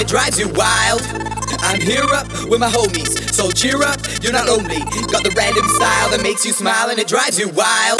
it drives you wild. I'm here up with my homies. So cheer up, you're not lonely. Got the random style that makes you smile and it drives you wild.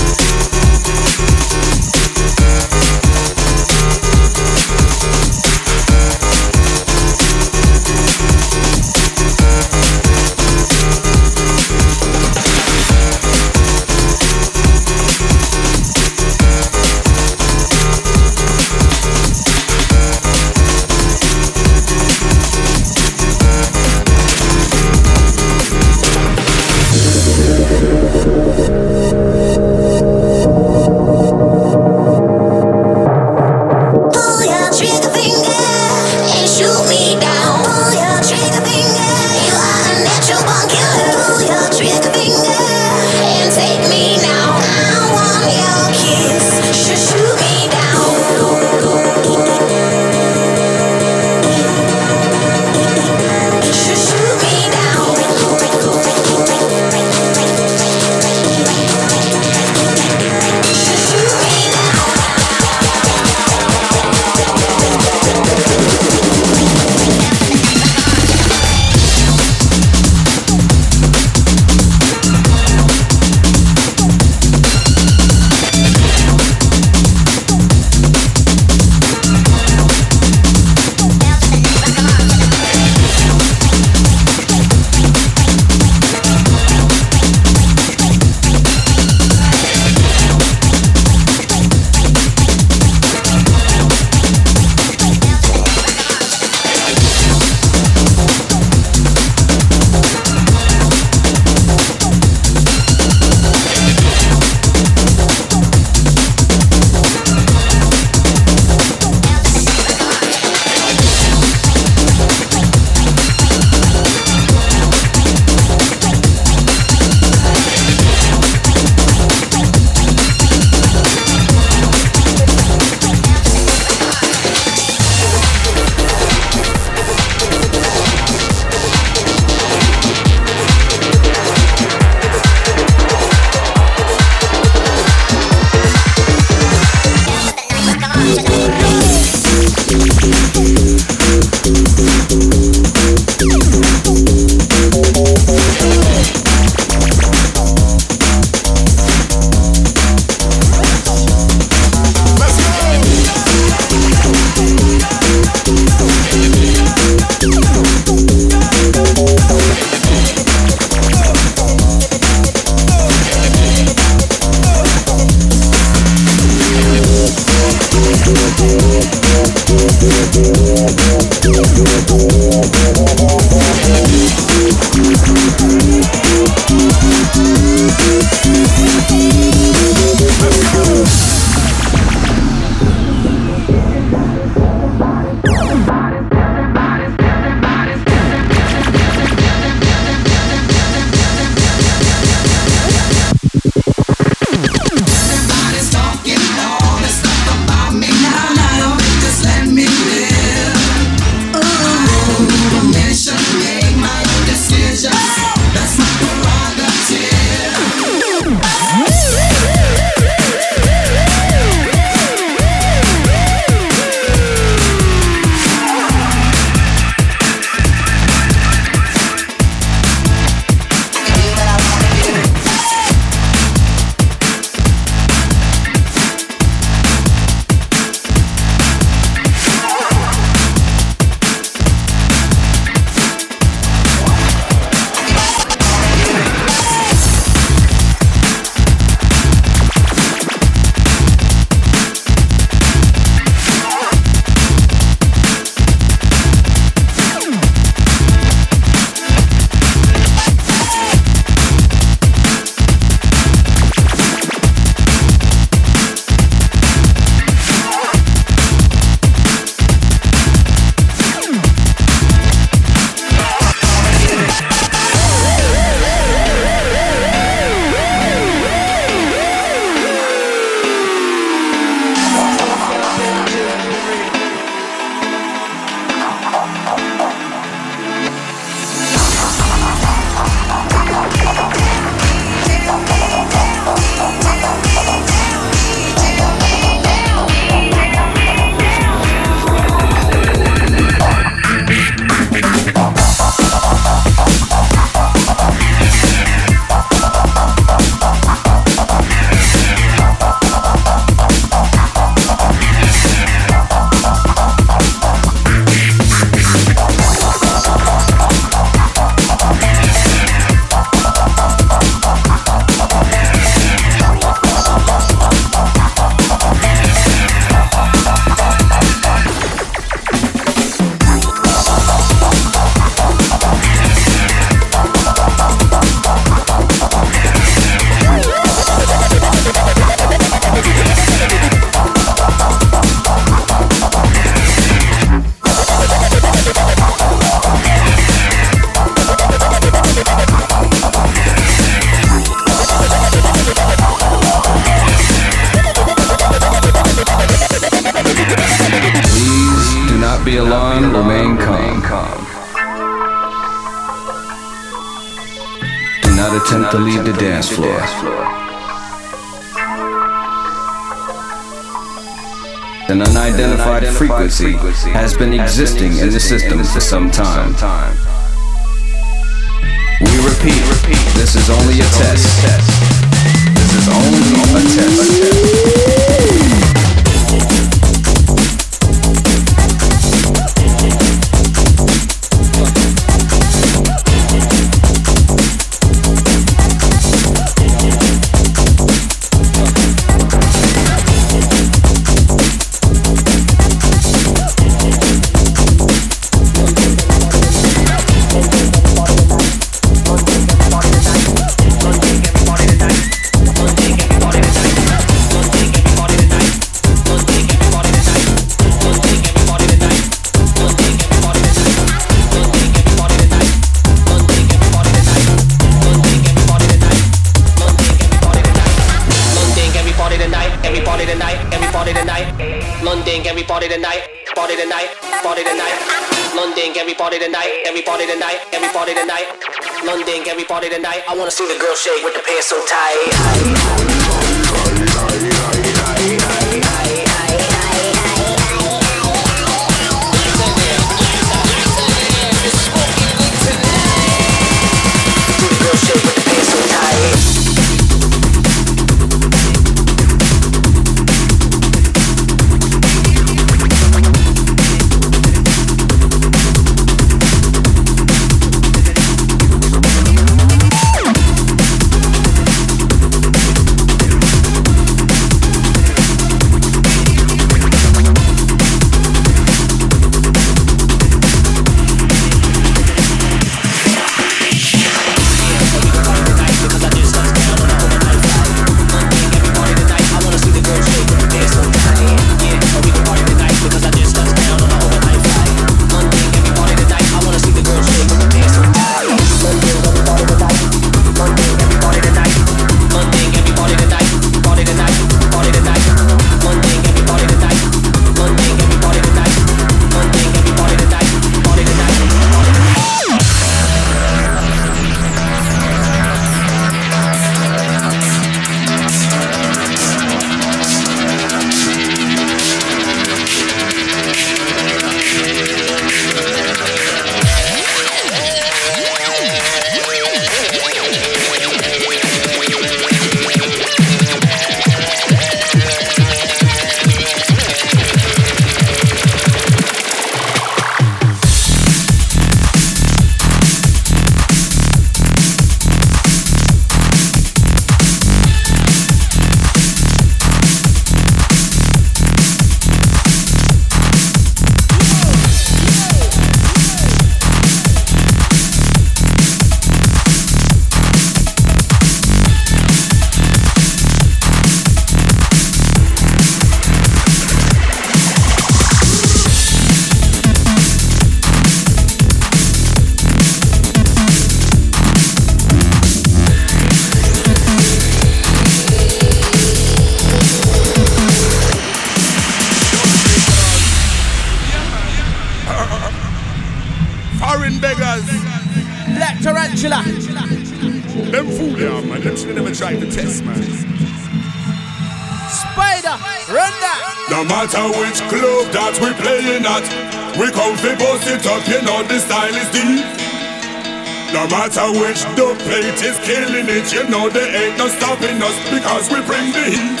Matter which the plate is killing it, you know there ain't no stopping us because we bring the heat.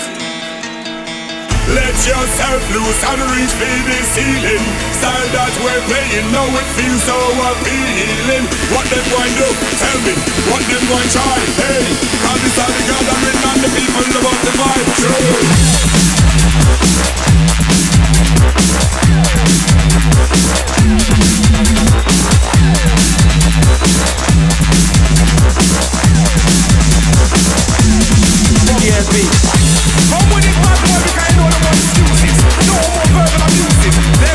Let yourself loose and reach for the ceiling. Style that we're playing, now it feels so appealing. What them going do? Tell me. What them going try? Hey, cause this all the gathering and the people about the vibe. True. Come with it, bad boy, because you know the more excuses. No more verbal abuses.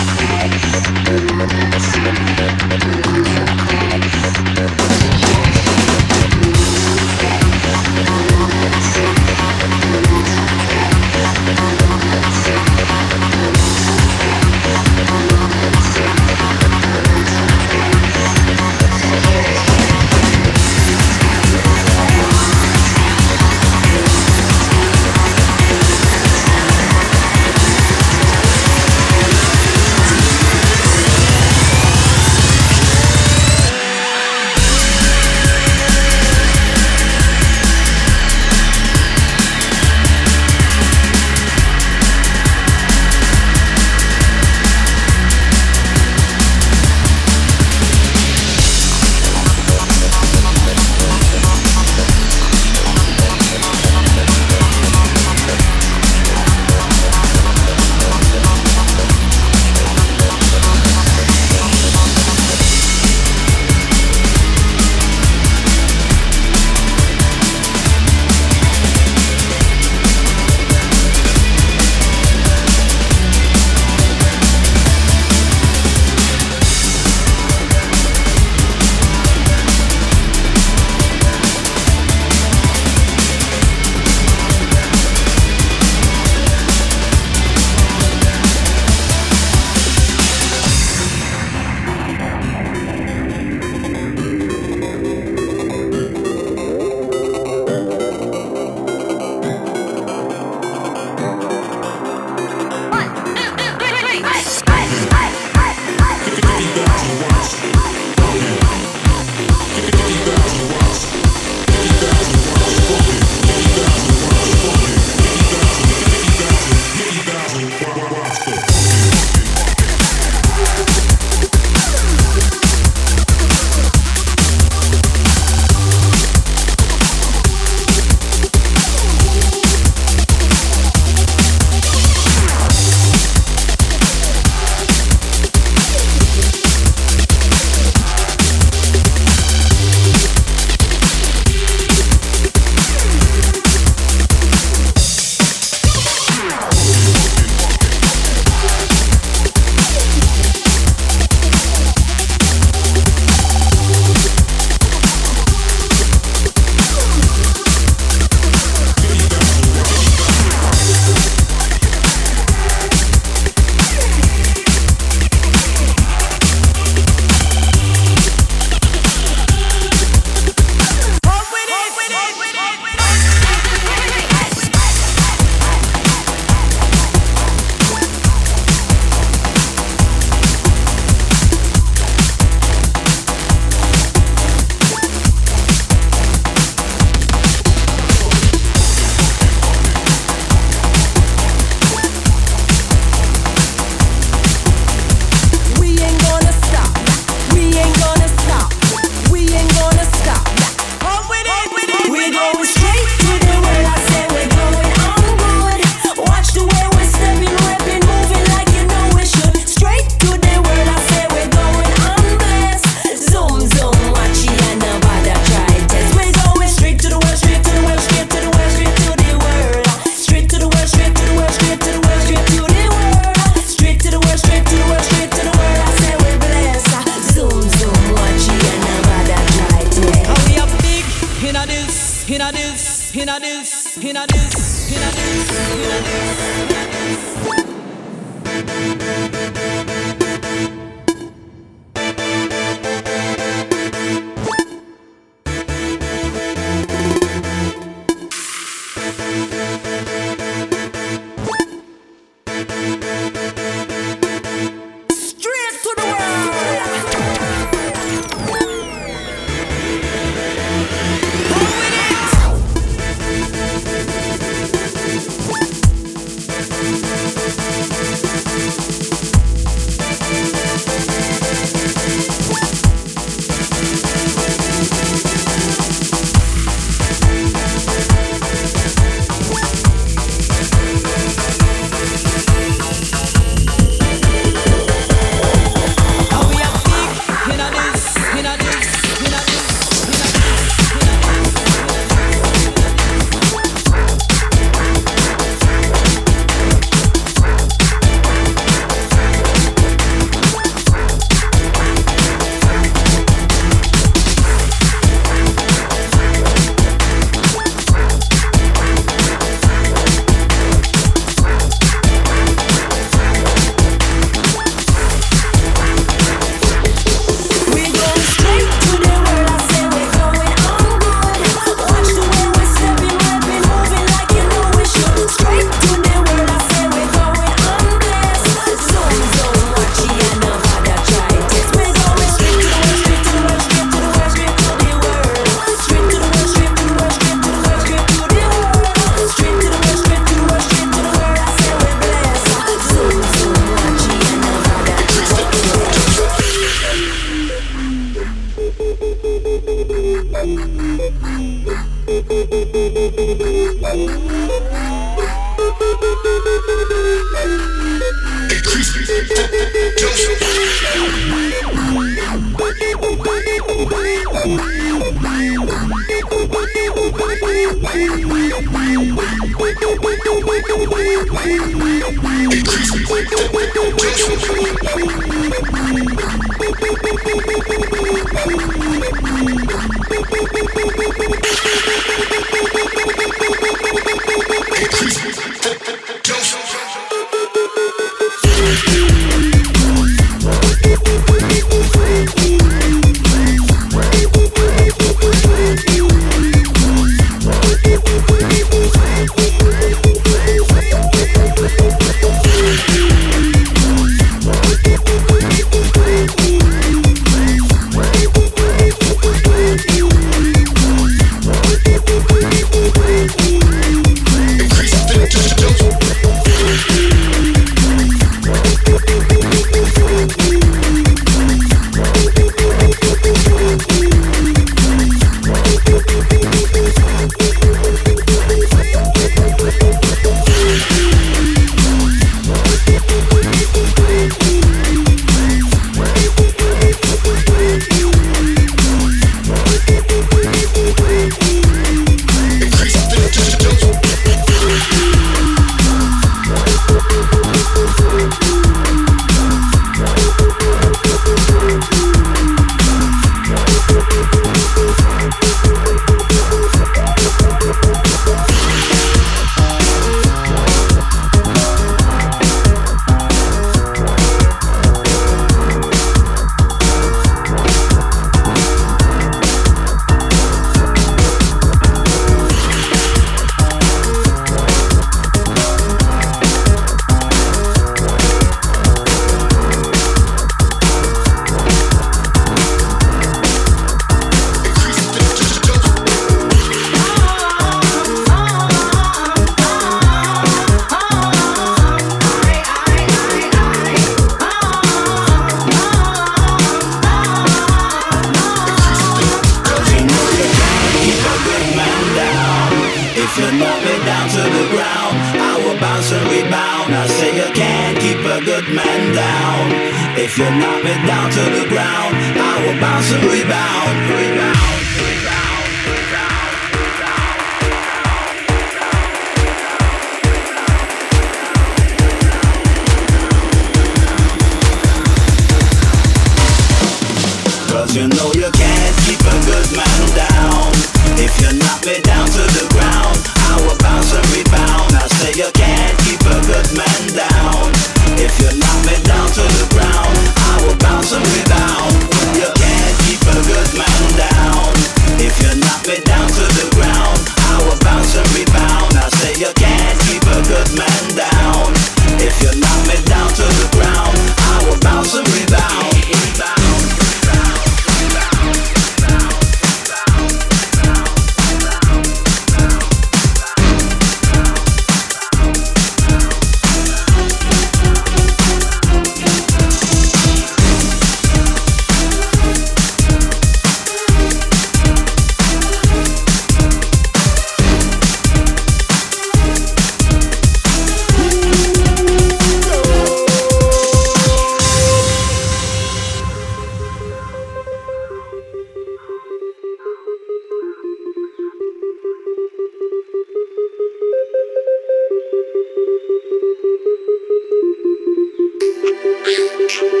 From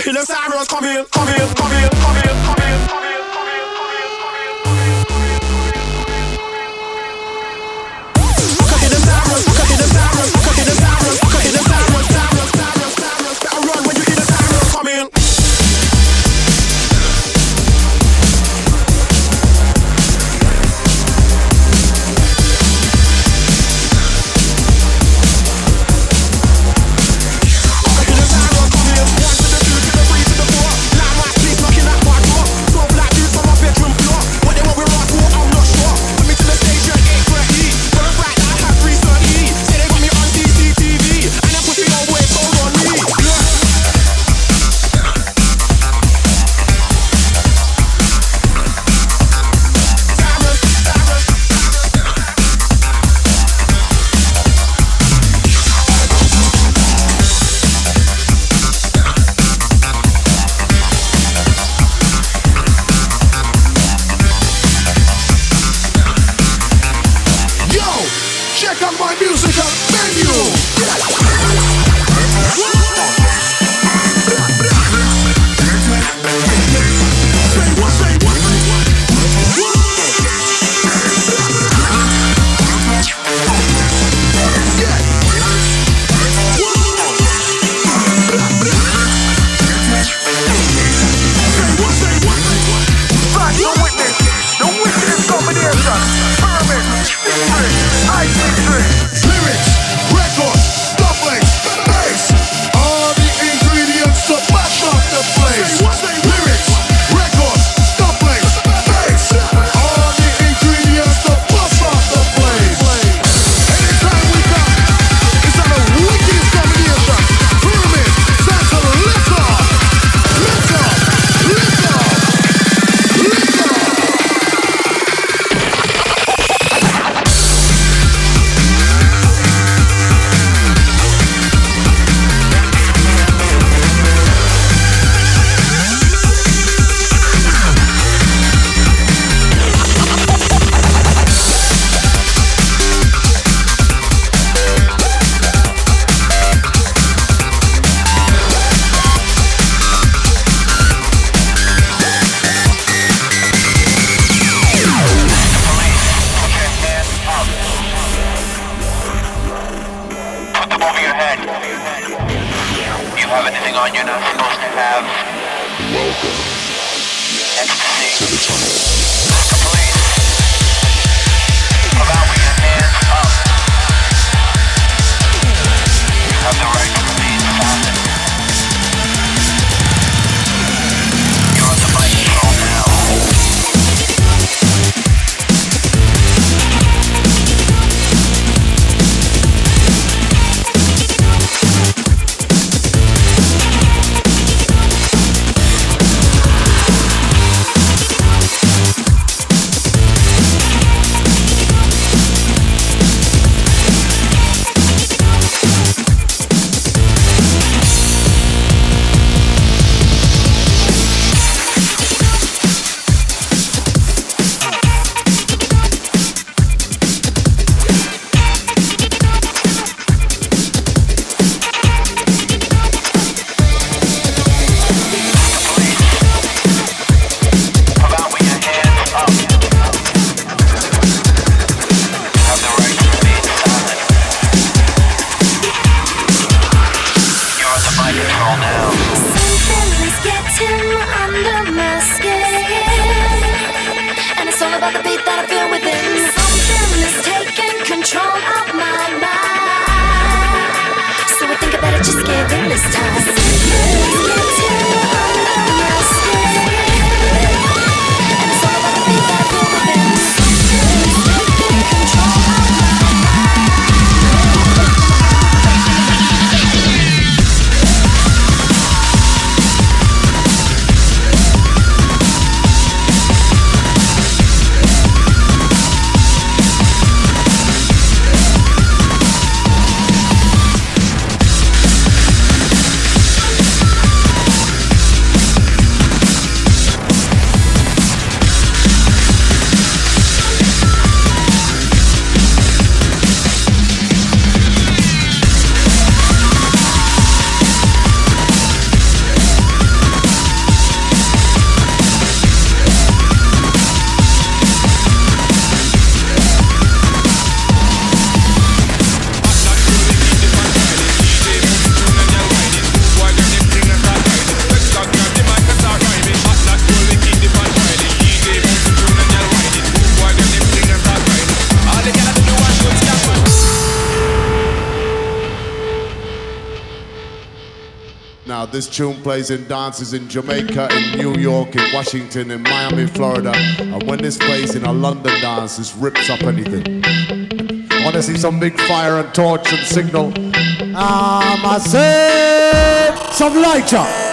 Hill and Cyrus, come here, come here, This tune plays in dances in Jamaica, in New York, in Washington, in Miami, Florida. And when this plays in a London dance, this rips up anything. I want to see some big fire and torch and signal. Um, I say some lighter. break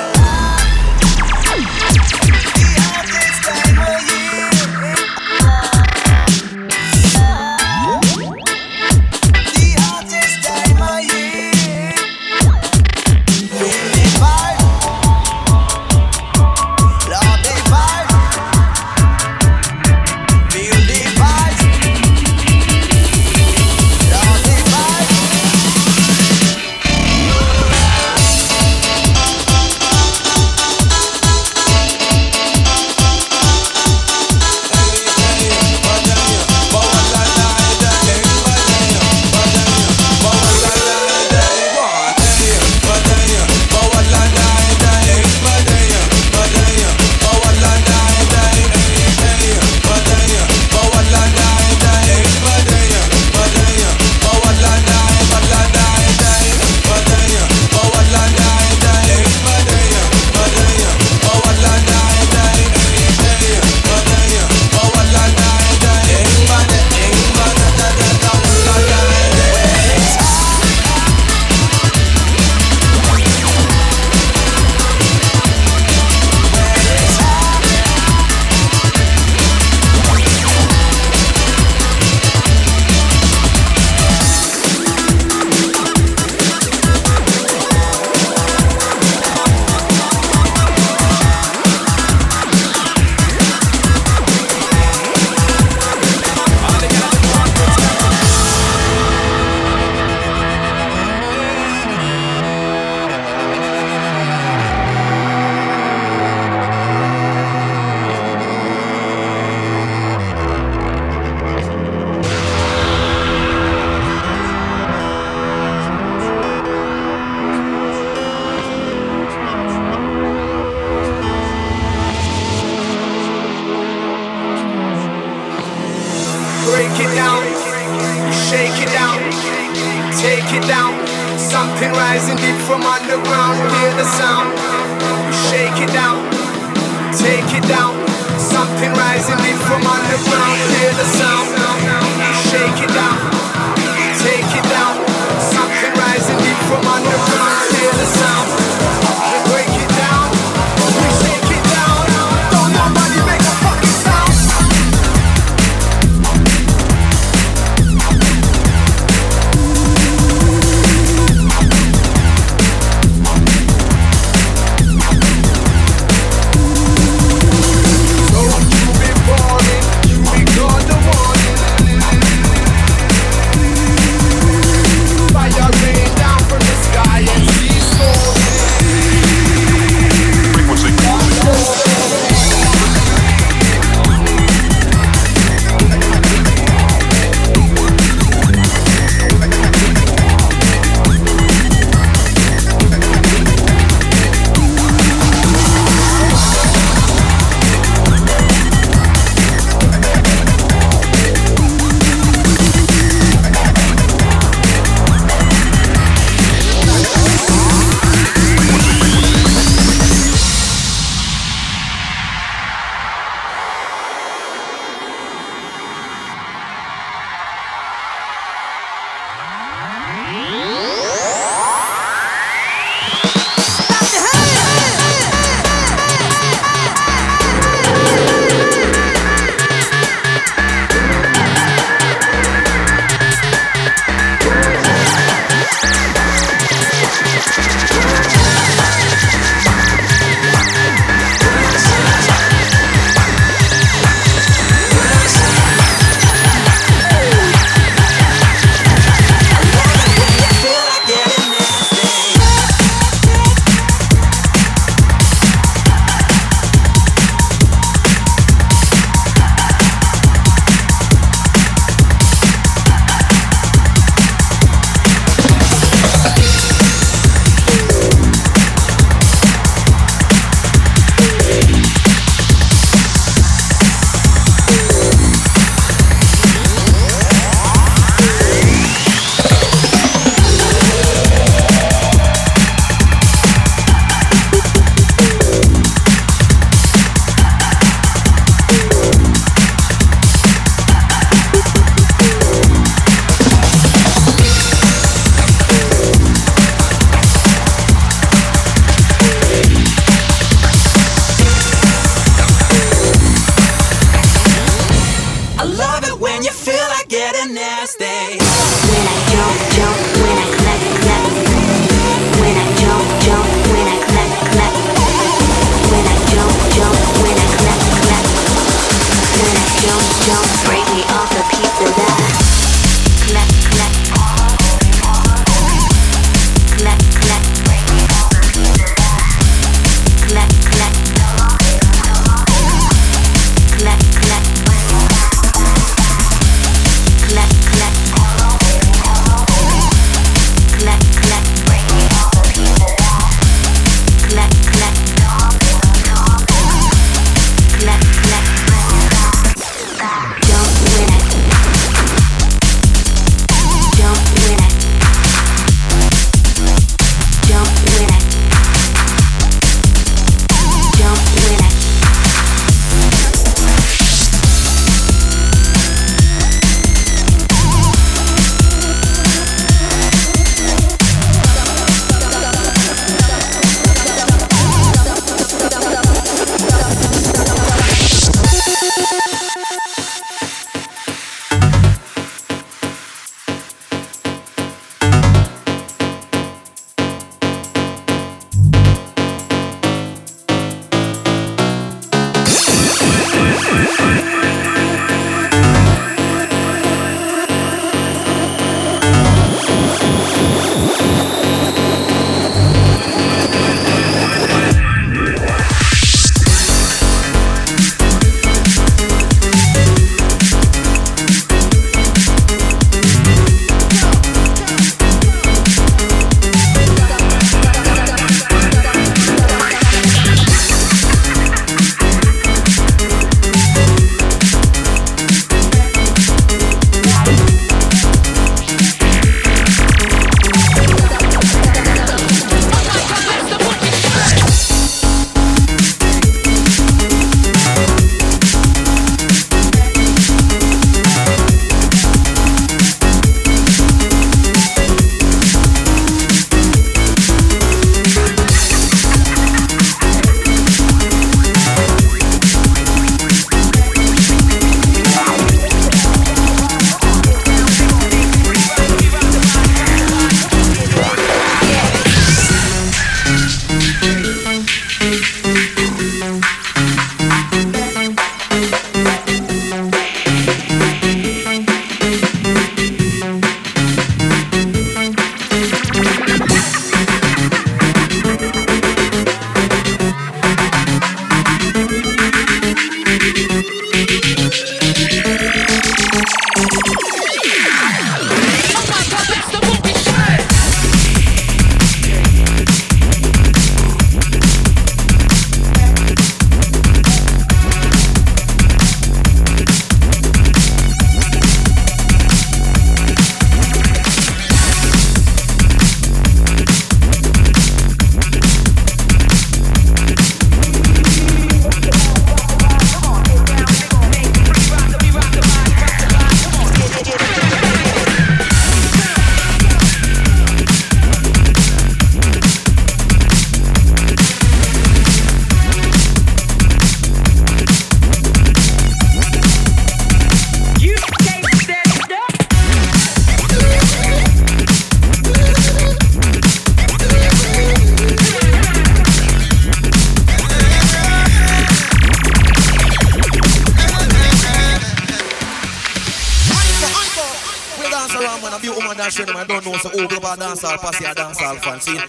pasti ada Alfonsin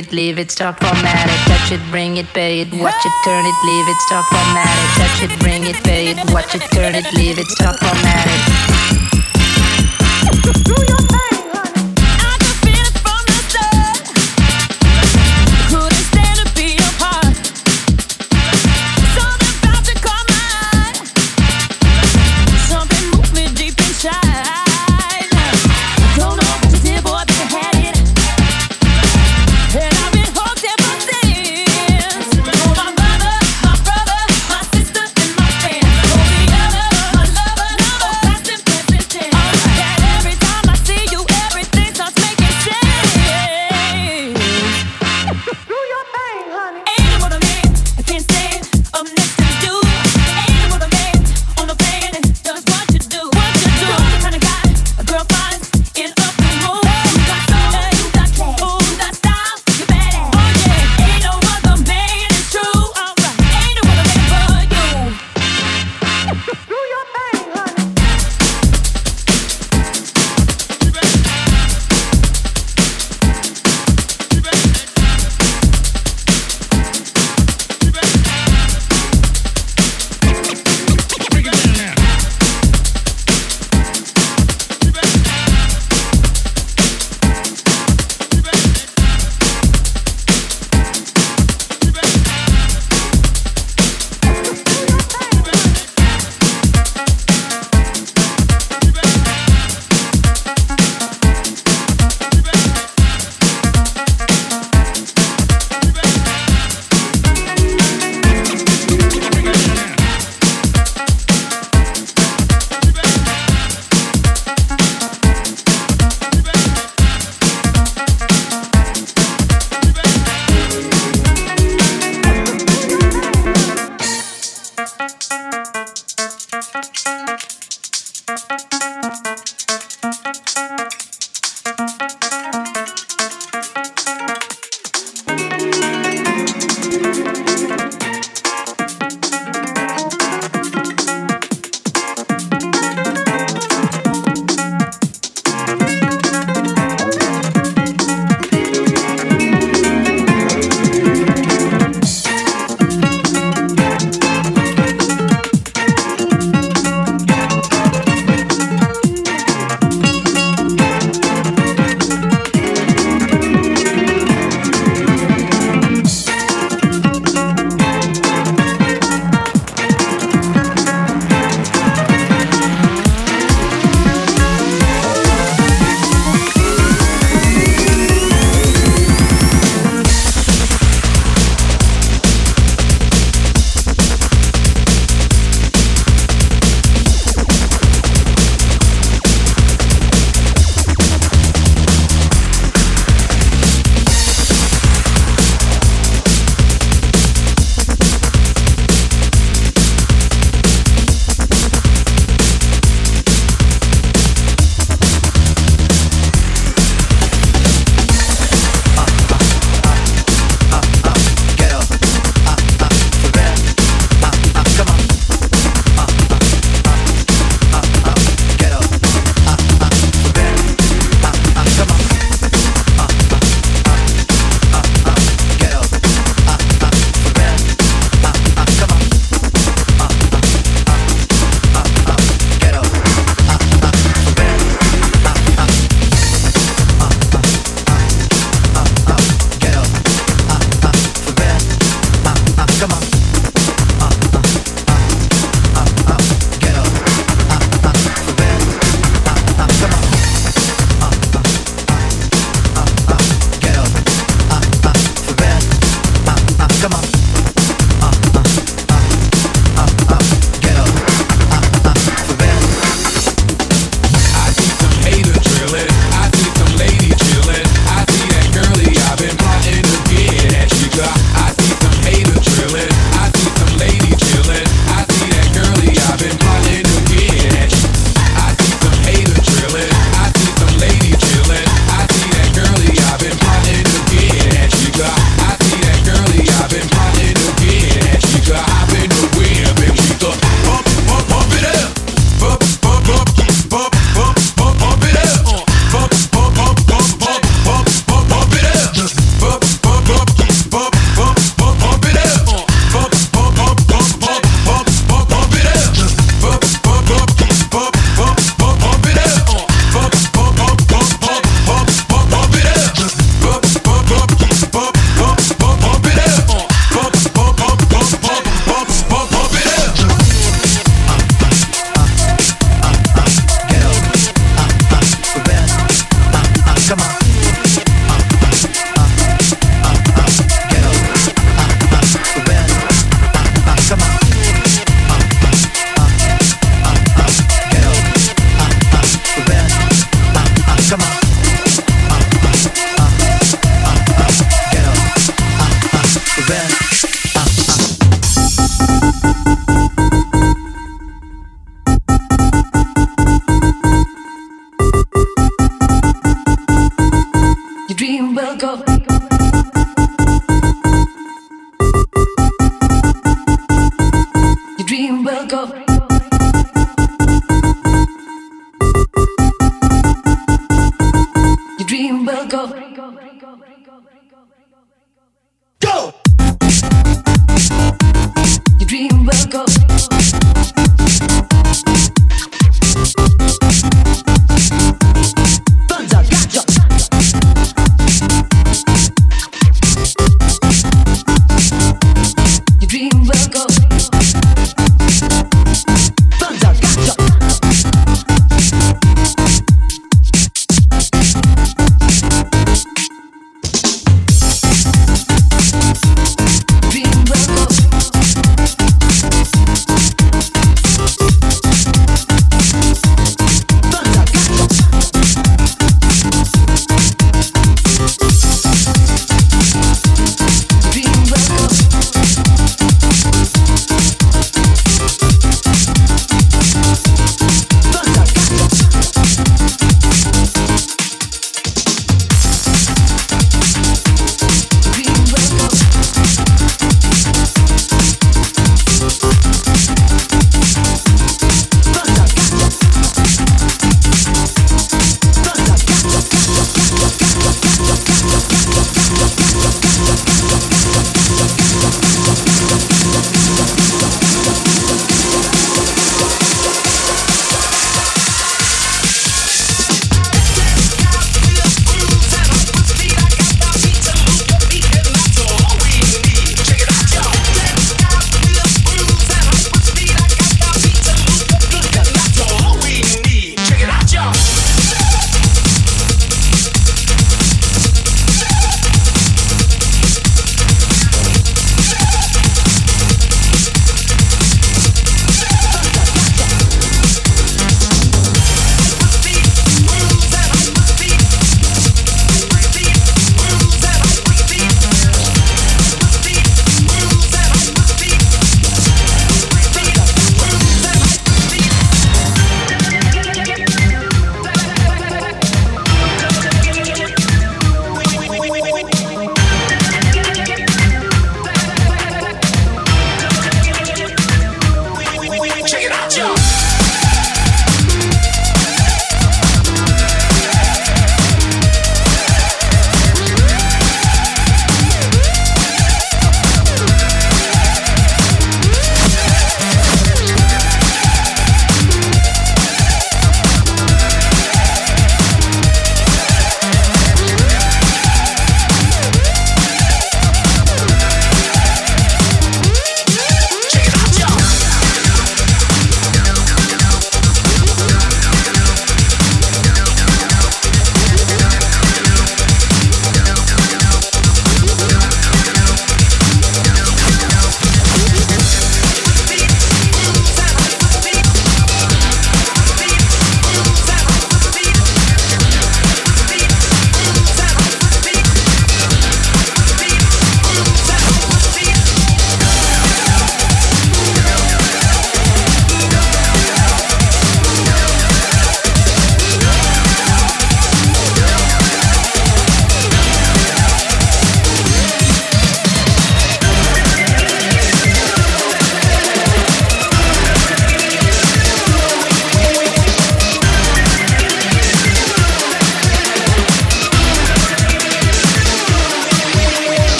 it, leave it, start formatting. Touch it, bring it, pay it, watch it, turn it, leave it, start formatting. Touch it, bring it, pay it, watch it, turn it, leave it, start formatting.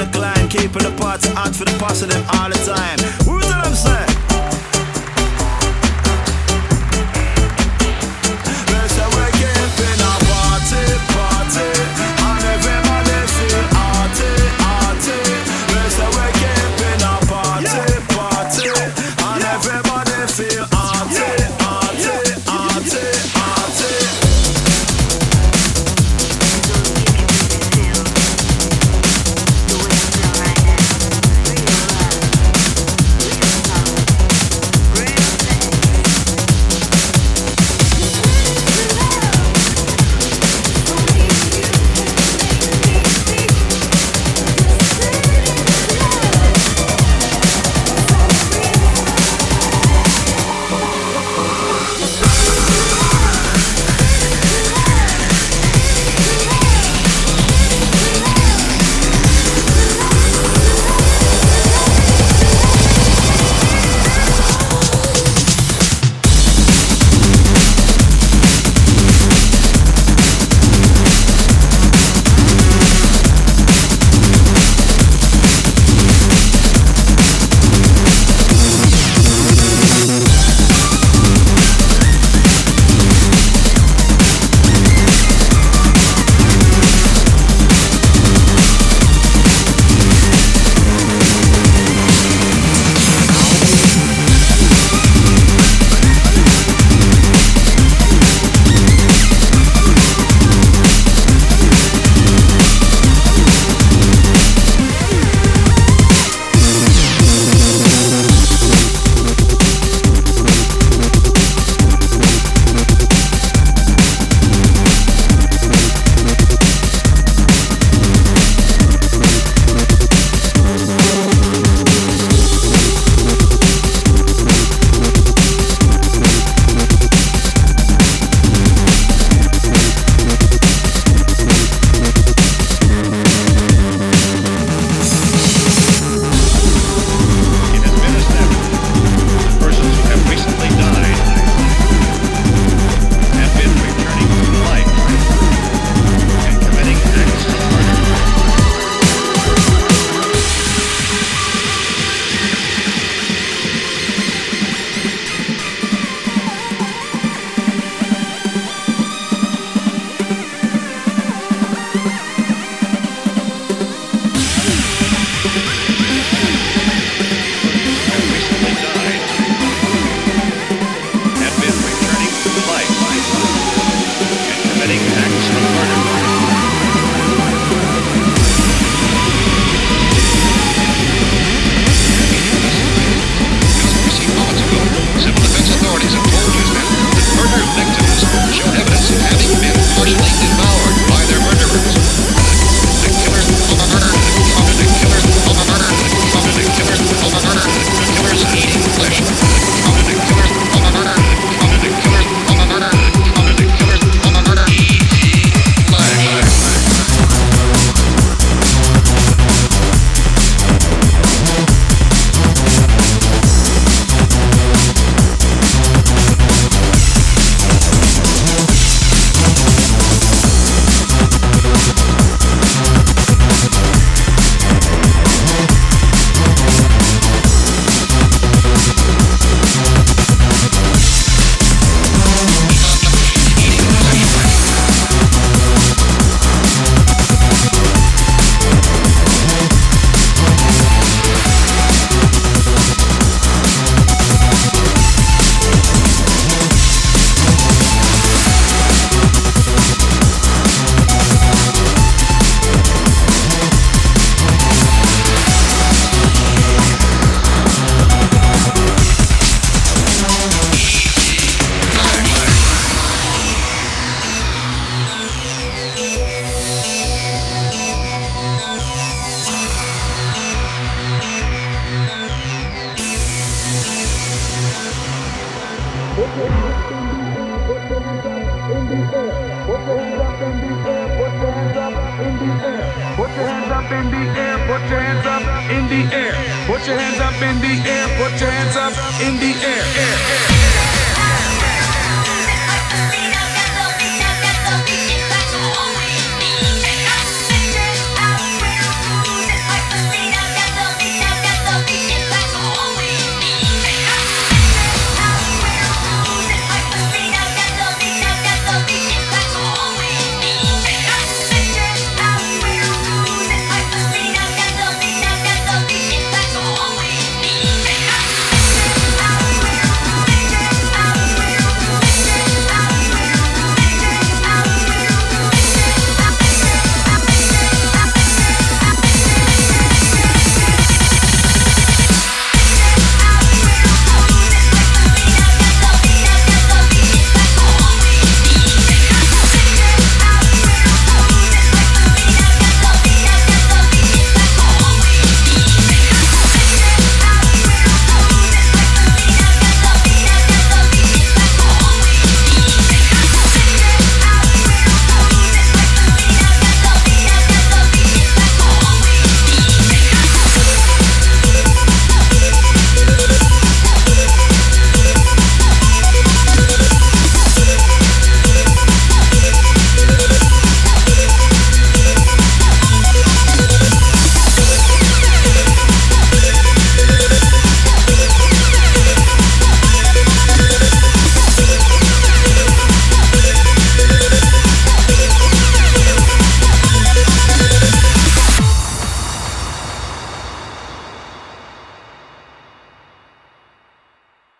the climb, keeping the parts out for the positive all the time.